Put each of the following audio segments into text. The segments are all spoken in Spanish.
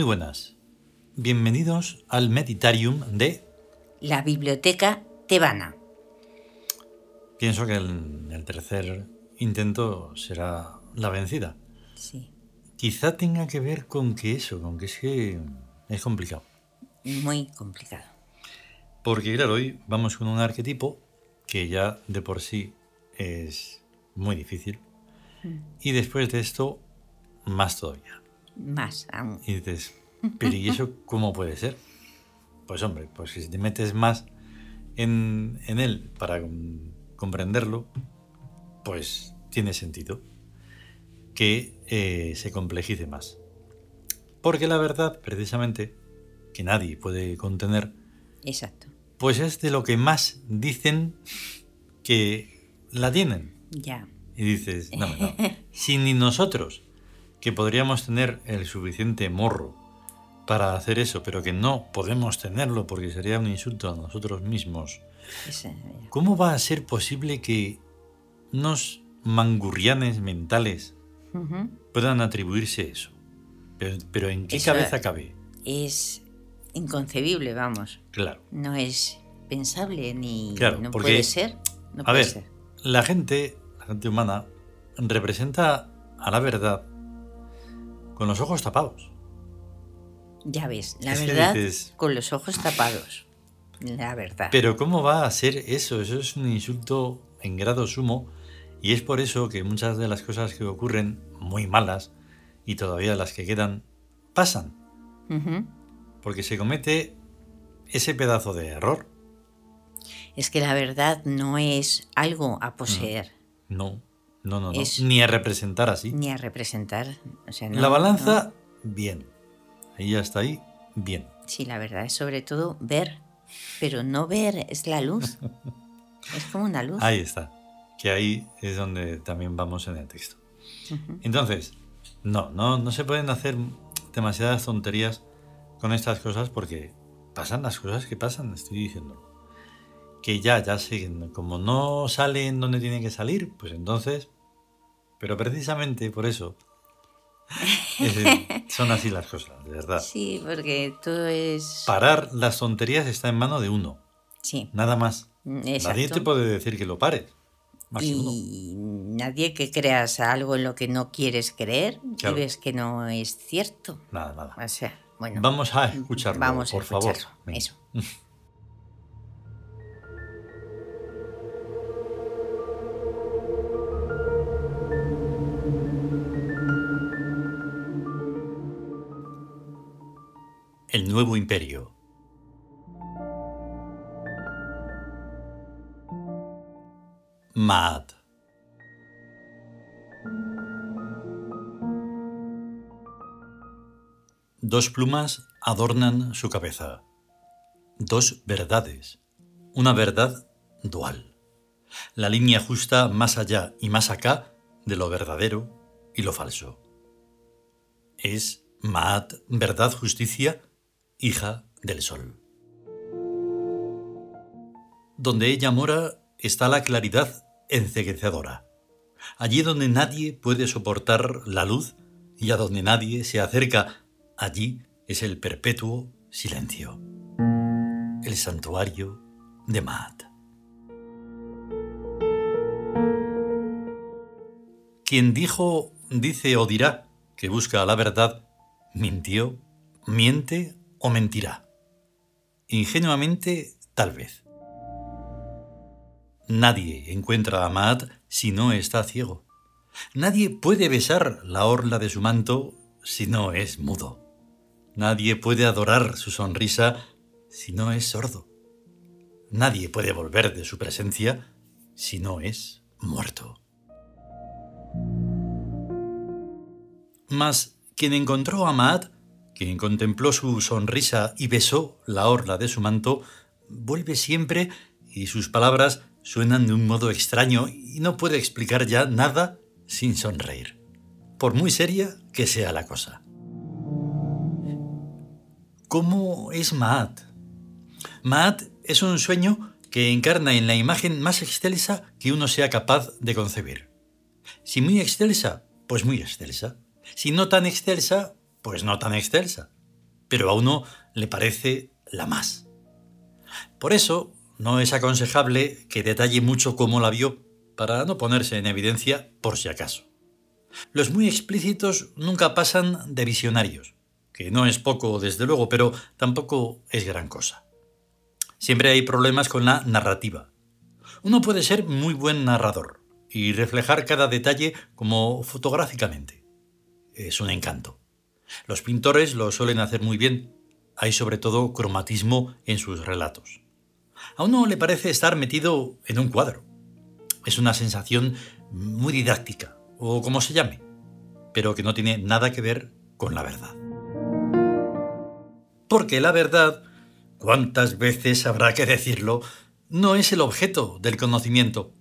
muy buenas. Bienvenidos al Meditarium de... La Biblioteca Tebana. Pienso que el, el tercer intento será la vencida. Sí. Quizá tenga que ver con que eso, con que es que es complicado. Muy complicado. Porque claro, hoy vamos con un arquetipo que ya de por sí es muy difícil. Y después de esto, más todavía. Más aún. Y dices, pero ¿y eso cómo puede ser? Pues hombre, pues si te metes más en, en él para com- comprenderlo, pues tiene sentido que eh, se complejice más. Porque la verdad, precisamente, que nadie puede contener, Exacto. pues es de lo que más dicen que la tienen. Ya. Y dices, no, no, si ni nosotros, que podríamos tener el suficiente morro para hacer eso, pero que no podemos tenerlo porque sería un insulto a nosotros mismos. ¿cómo va a ser posible que unos mangurrianes mentales puedan atribuirse eso? Pero, pero ¿en qué Eso- cabeza cabe? Es inconcebible, vamos. Claro. No es pensable ni Claro, no porque- puede ser. No A puede ver, ser. la gente, la gente humana, representa a la verdad con los ojos tapados. Ya ves, la es verdad dices- con los ojos tapados. La verdad. Pero ¿cómo va a ser eso? Eso es un insulto en grado sumo y es por eso que muchas de las cosas que ocurren muy malas y todavía las que quedan pasan, porque se comete ese pedazo de error. Es que la verdad no es algo a poseer No, no, no, no. Es- ni a representar así. ni a representar. O sea, no, la balanza, no. bien. Ahí ya está ahí, bien. Sí, la verdad es sobre todo ver, pero no ver es la luz. es como una luz. Ahí está. Que ahí es donde también vamos en el texto. Entonces, no, no, no se pueden hacer demasiadas tonterías con estas cosas porque pasan las cosas que pasan, estoy diciendo. Que ya, ya sé, como no salen donde tienen que salir, pues entonces, pero precisamente por eso es- son así las cosas, de verdad. Sí, porque todo es... Parar las tonterías está en mano de uno, Sí, nada más. mm, Nadie te puede decir que lo pares. Más. Y nadie que creas algo en lo que no quieres creer Claro. y ves que no es cierto. Nada, nada. O sea, bueno. Vamos a escucharlo, Vamos por favor. escucharlo. Eso. El nuevo imperio. Maat. Dos plumas adornan su cabeza. Dos verdades. Una verdad dual. La línea justa más allá y más acá de lo verdadero y lo falso. Es Maat, verdad, justicia, hija del sol. Donde ella mora está la claridad enceguecedora. Allí donde nadie puede soportar la luz y a donde nadie se acerca, allí es el perpetuo silencio. El santuario de Maat. Quien dijo, dice o dirá que busca la verdad, mintió, miente o mentirá. Ingenuamente, tal vez. Nadie encuentra a Maat si no está ciego. Nadie puede besar la orla de su manto si no es mudo. Nadie puede adorar su sonrisa si no es sordo. Nadie puede volver de su presencia si no es muerto. Mas quien encontró a Maat, quien contempló su sonrisa y besó la orla de su manto, vuelve siempre y sus palabras suenan de un modo extraño y no puede explicar ya nada sin sonreír, por muy seria que sea la cosa. ¿Cómo es Maat? Maat es un sueño que encarna en la imagen más excelsa que uno sea capaz de concebir. Si muy excelsa, pues muy excelsa. Si no tan excelsa, pues no tan excelsa. pero a uno le parece la más. Por eso, no es aconsejable que detalle mucho cómo la vio para no ponerse en evidencia por si acaso. Los muy explícitos nunca pasan de visionarios, que no es poco desde luego, pero tampoco es gran cosa. Siempre hay problemas con la narrativa. Uno puede ser muy buen narrador y reflejar cada detalle como fotográficamente. Es un encanto. Los pintores lo suelen hacer muy bien. Hay sobre todo cromatismo en sus relatos. A uno le parece estar metido en un cuadro. Es una sensación muy didáctica, o como se llame, pero que no tiene nada que ver con la verdad. Porque la verdad, cuántas veces habrá que decirlo, no es el objeto del conocimiento.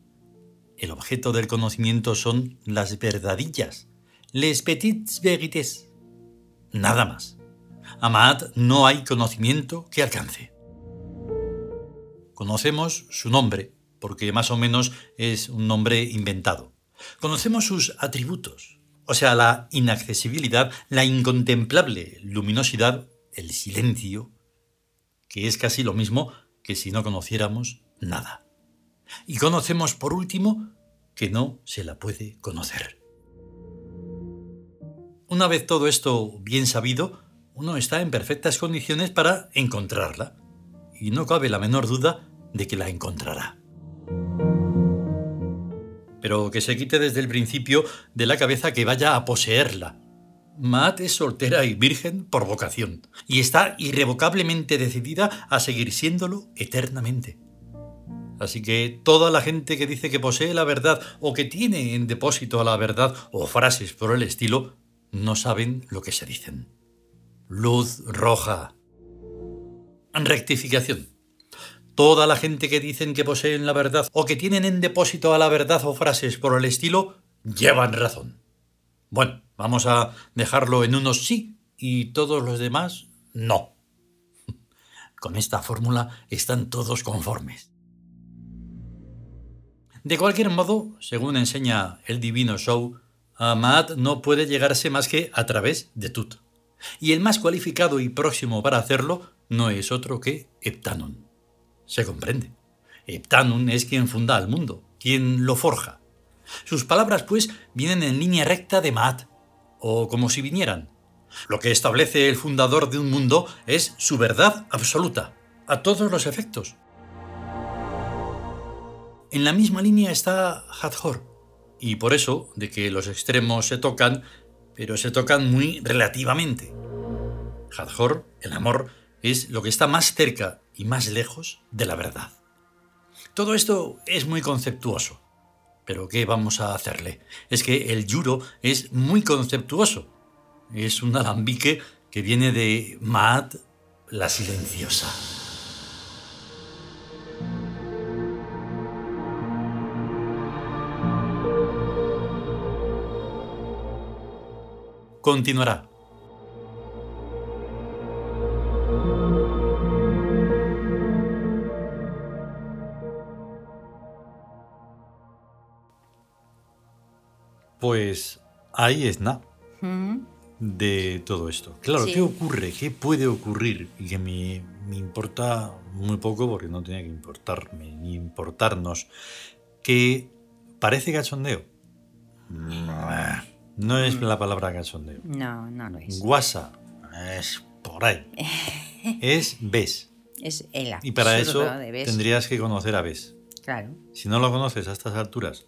El objeto del conocimiento son las verdadillas, les petites vérités. Nada más. A no hay conocimiento que alcance. Conocemos su nombre, porque más o menos es un nombre inventado. Conocemos sus atributos, o sea, la inaccesibilidad, la incontemplable luminosidad, el silencio, que es casi lo mismo que si no conociéramos nada. Y conocemos, por último, que no se la puede conocer. Una vez todo esto bien sabido, uno está en perfectas condiciones para encontrarla, y no cabe la menor duda de que la encontrará pero que se quite desde el principio de la cabeza que vaya a poseerla. Matt es soltera y virgen por vocación, y está irrevocablemente decidida a seguir siéndolo eternamente. Así que toda la gente que dice que posee la verdad o que tiene en depósito a la verdad o frases por el estilo, no saben lo que se dicen. Luz roja. Rectificación. Toda la gente que dicen que poseen la verdad o que tienen en depósito a la verdad o frases por el estilo, llevan razón. Bueno, vamos a dejarlo en unos sí y todos los demás no. Con esta fórmula están todos conformes. De cualquier modo, según enseña el divino show, a no puede llegarse más que a través de Tut. Y el más cualificado y próximo para hacerlo no es otro que Heptanon se comprende. Heptanum es quien funda al mundo, quien lo forja. Sus palabras, pues, vienen en línea recta de Maat, o como si vinieran. Lo que establece el fundador de un mundo es su verdad absoluta, a todos los efectos. En la misma línea está Hathor, y por eso de que los extremos se tocan, pero se tocan muy relativamente. Hathor, el amor, es lo que está más cerca y más lejos de la verdad. Todo esto es muy conceptuoso. Pero ¿qué vamos a hacerle? Es que el yuro es muy conceptuoso. Es un alambique que viene de Maat la silenciosa. Continuará. Pues ahí es nada de todo esto. Claro, ¿qué ocurre? ¿Qué puede ocurrir? Y que me, importa muy poco porque no tiene que importarme ni importarnos. Que parece cachondeo. No es mm. la palabra cachondeo. No, no lo es. Guasa. Es por ahí. es ves. Es el Y para eso tendrías que conocer a ves. Claro. Si no lo conoces a estas alturas,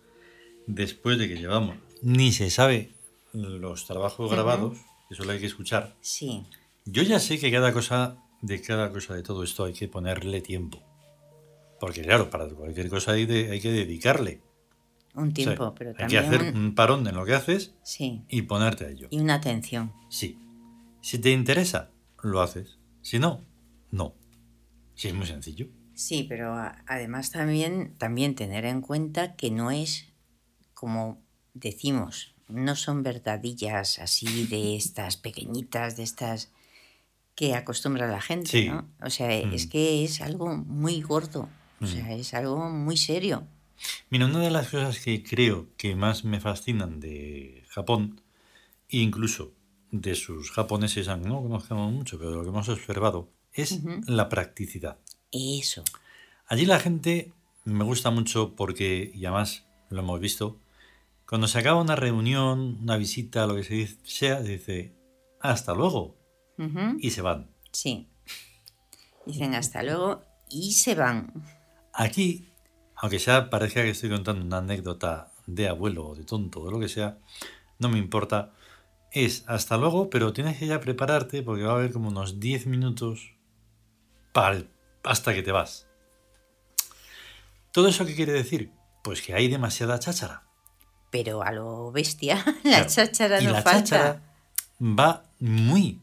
después de que llevamos ni se sabe los trabajos grabados, eso lo hay que escuchar. Sí. Yo ya sé que cada cosa, de cada cosa de todo esto hay que ponerle tiempo. Porque claro, para cualquier cosa hay, hay que dedicarle. Un tiempo, pero también... Hay que hacer un parón en lo que haces sí. y ponerte a ello. Y una atención. Sí. Si te interesa, lo haces. Si no, no. Sí, es muy sencillo. Sí, pero además también, también tener en cuenta que no es como decimos, no son verdadillas así de estas pequeñitas, de estas que acostumbra la gente, ¿no? O sea, es mm. que es algo muy gordo, o sea, mm. es algo muy serio. Mira, una de las cosas que creo que más me fascinan de Japón, e incluso de sus japoneses, aunque no conozcamos mucho, pero lo que hemos observado es la practicidad. Eso. Allí la gente me gusta mucho porque, y además lo hemos visto, cuando se acaba una reunión, una visita, lo que se dice, sea, dice, hasta luego. Y se van. Sí. Dicen hasta luego y se van. Aquí, aunque sea parezca que estoy contando una anécdota de abuelo o de tonto o lo que sea, no me importa. Es hasta luego, pero tienes que ya prepararte porque va a haber como unos 10 minutos para el- hasta que te vas. ¿Todo eso qué quiere decir? Pues que hay demasiada cháchara. Pero a lo bestia, la Claro. cháchara y no la falta. cháchara va muy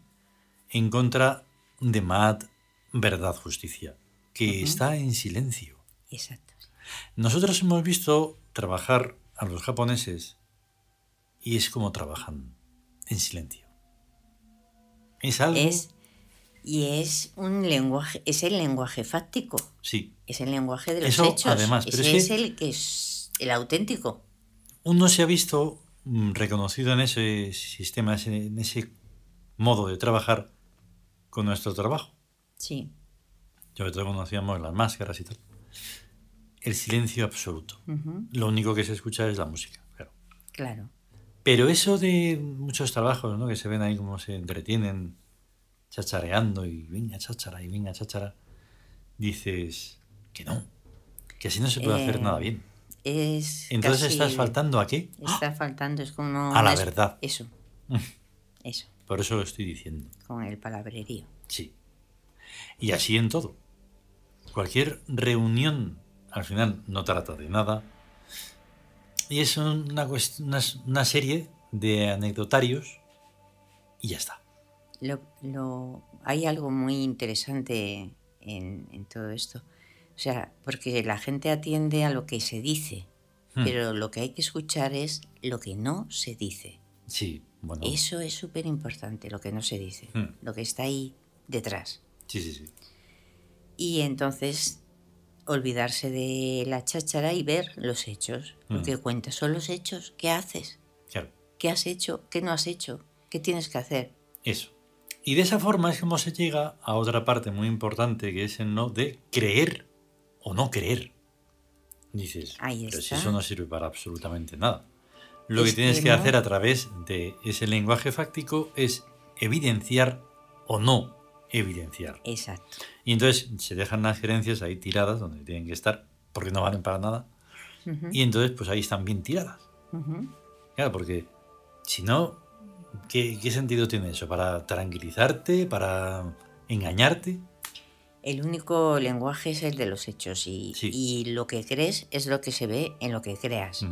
en contra de Maat Verdad Justicia, que está en silencio. Exacto. Nosotros hemos visto trabajar a los japoneses y es como trabajan en silencio. Es algo. Es, y es un lenguaje, es el lenguaje fáctico, Sí. es el lenguaje de los Eso, hechos. además, pero Ese es es, el que es el auténtico. Uno se ha visto mm, reconocido en ese sistema, en ese modo de trabajar con nuestro trabajo. Sí. Sobre todo cuando hacíamos las máscaras y tal. El silencio absoluto. Lo único que se escucha es la música, claro. Claro. Pero eso de muchos trabajos, ¿no? Que se ven ahí como se entretienen chachareando y venga cháchara y venga cháchara, dices que no, que así no se puede hacer Eh, nada bien. Es Entonces estás faltando a qué? Está faltando, es como... A la es- verdad. Eso. Eso, Por eso lo estoy diciendo. con el palabrerío. Sí. Y así en todo. Cualquier reunión al final no trata de nada. Y es una, una, una serie de anecdotarios y ya está. Lo, lo- hay algo muy interesante en, en todo esto. O sea, porque la gente atiende a lo que se dice, Hmm. pero lo que hay que escuchar es lo que no se dice. Sí, bueno. Eso es súper importante, lo que no se dice, Hmm. lo que está ahí detrás. Sí, sí, sí. Y entonces olvidarse de la cháchara y ver los hechos. Lo Mm. que cuentas son los hechos. ¿Qué haces? Claro. ¿Qué has hecho? ¿Qué no has hecho? ¿Qué tienes que hacer? Eso. Y de esa forma es como se llega a otra parte muy importante que es el no de creer o no creer. Dices, Ahí pero si eso no sirve para absolutamente nada. Lo que Es tienes que que no. hacer a través de ese lenguaje fáctico es evidenciar o no evidenciar. Exacto. Y entonces se dejan las gerencias ahí tiradas donde tienen que estar porque no valen para nada. Ujú, Y entonces pues ahí están bien tiradas. Claro, porque si no, ¿qué, qué sentido tiene eso? ¿Para tranquilizarte? ¿Para engañarte? El único lenguaje es el de los hechos y, Sí. y lo que crees es lo que se ve en lo que creas.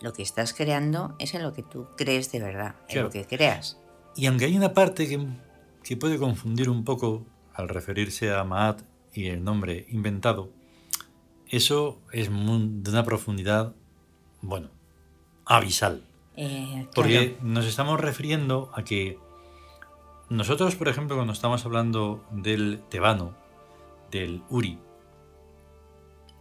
Lo que estás creando es en lo que tú crees de verdad, en Claro. lo que creas. Y aunque hay una parte que, que puede confundir un poco al referirse a Maat y el nombre inventado, eso es de una profundidad, bueno, abisal. Eh, Porque nos estamos refiriendo a que nosotros, por ejemplo, cuando estamos hablando del tebano, del uri,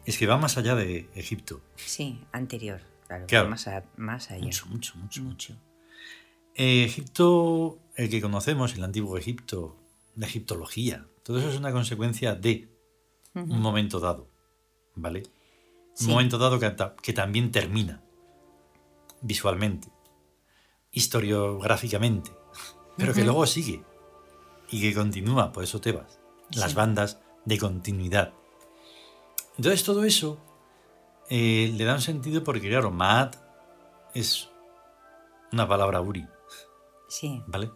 es que va más allá de Egipto. Sí, anterior, claro. Claro. Más, a- más allá. Mucho, mucho, mucho. Mucho. Eh, Egipto, el que conocemos, el antiguo Egipto, la egiptología, todo eso es una consecuencia de un momento dado, ¿vale? Sí. Un momento dado que, ta- que también termina visualmente, historiográficamente, pero que luego sigue y que continúa, por eso Tebas, las Sí. bandas de continuidad. Entonces todo eso eh, le da un sentido porque, claro, Maat es una palabra uri, Sí. ¿vale?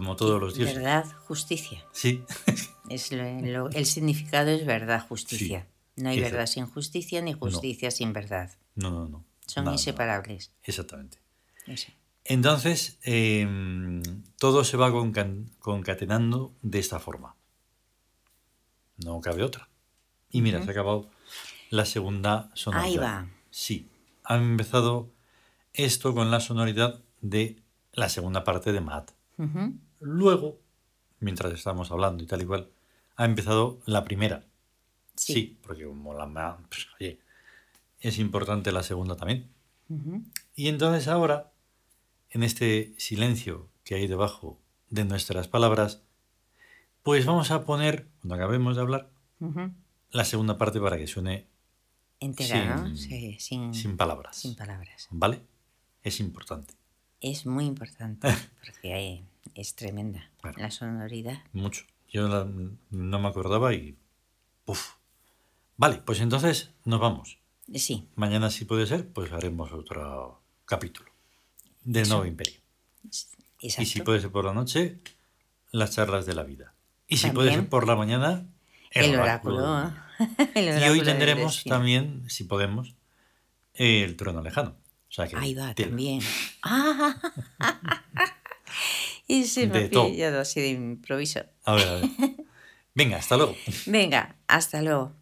Como todos los dioses. Verdad, justicia. Sí, Es lo- lo- el significado es verdad, justicia. No hay verdad sin justicia ni justicia sin verdad. no, no, no. Son inseparables. Exactamente. Eso. Entonces, eh, todo se va conca- concatenando de esta forma. No cabe otra. Y mira, se ha acabado la segunda sonoridad. Ahí va. Sí, ha empezado esto con la sonoridad de la segunda parte de. Ujú. Luego, mientras estamos hablando y tal y cual, ha empezado la primera. Sí. Sí, porque como la ma- pues, oye, es importante la segunda también. Y entonces ahora, en este silencio que hay debajo de nuestras palabras, pues vamos a poner, cuando acabemos de hablar, la segunda parte para que suene Entera, ¿no? Sin- Sí, sin, sin palabras. sin palabras. ¿Vale? Es importante. Es muy importante porque hay- es tremenda la sonoridad. Mucho. Yo la- no me acordaba y... Uf. Vale, pues entonces nos vamos. Sí, Mañana, si puede ser, pues haremos otro capítulo del Nuevo Imperio. exacto. Y si puede ser por la noche, las charlas de la vida. Y si puede ser por la mañana, el oráculo. el Y hoy tendremos también, si podemos, el trono lejano. O sea que Ahí va, tela. también. y se me ha pillado así de improviso. A ver, a ver. Venga, hasta luego. Venga, hasta luego.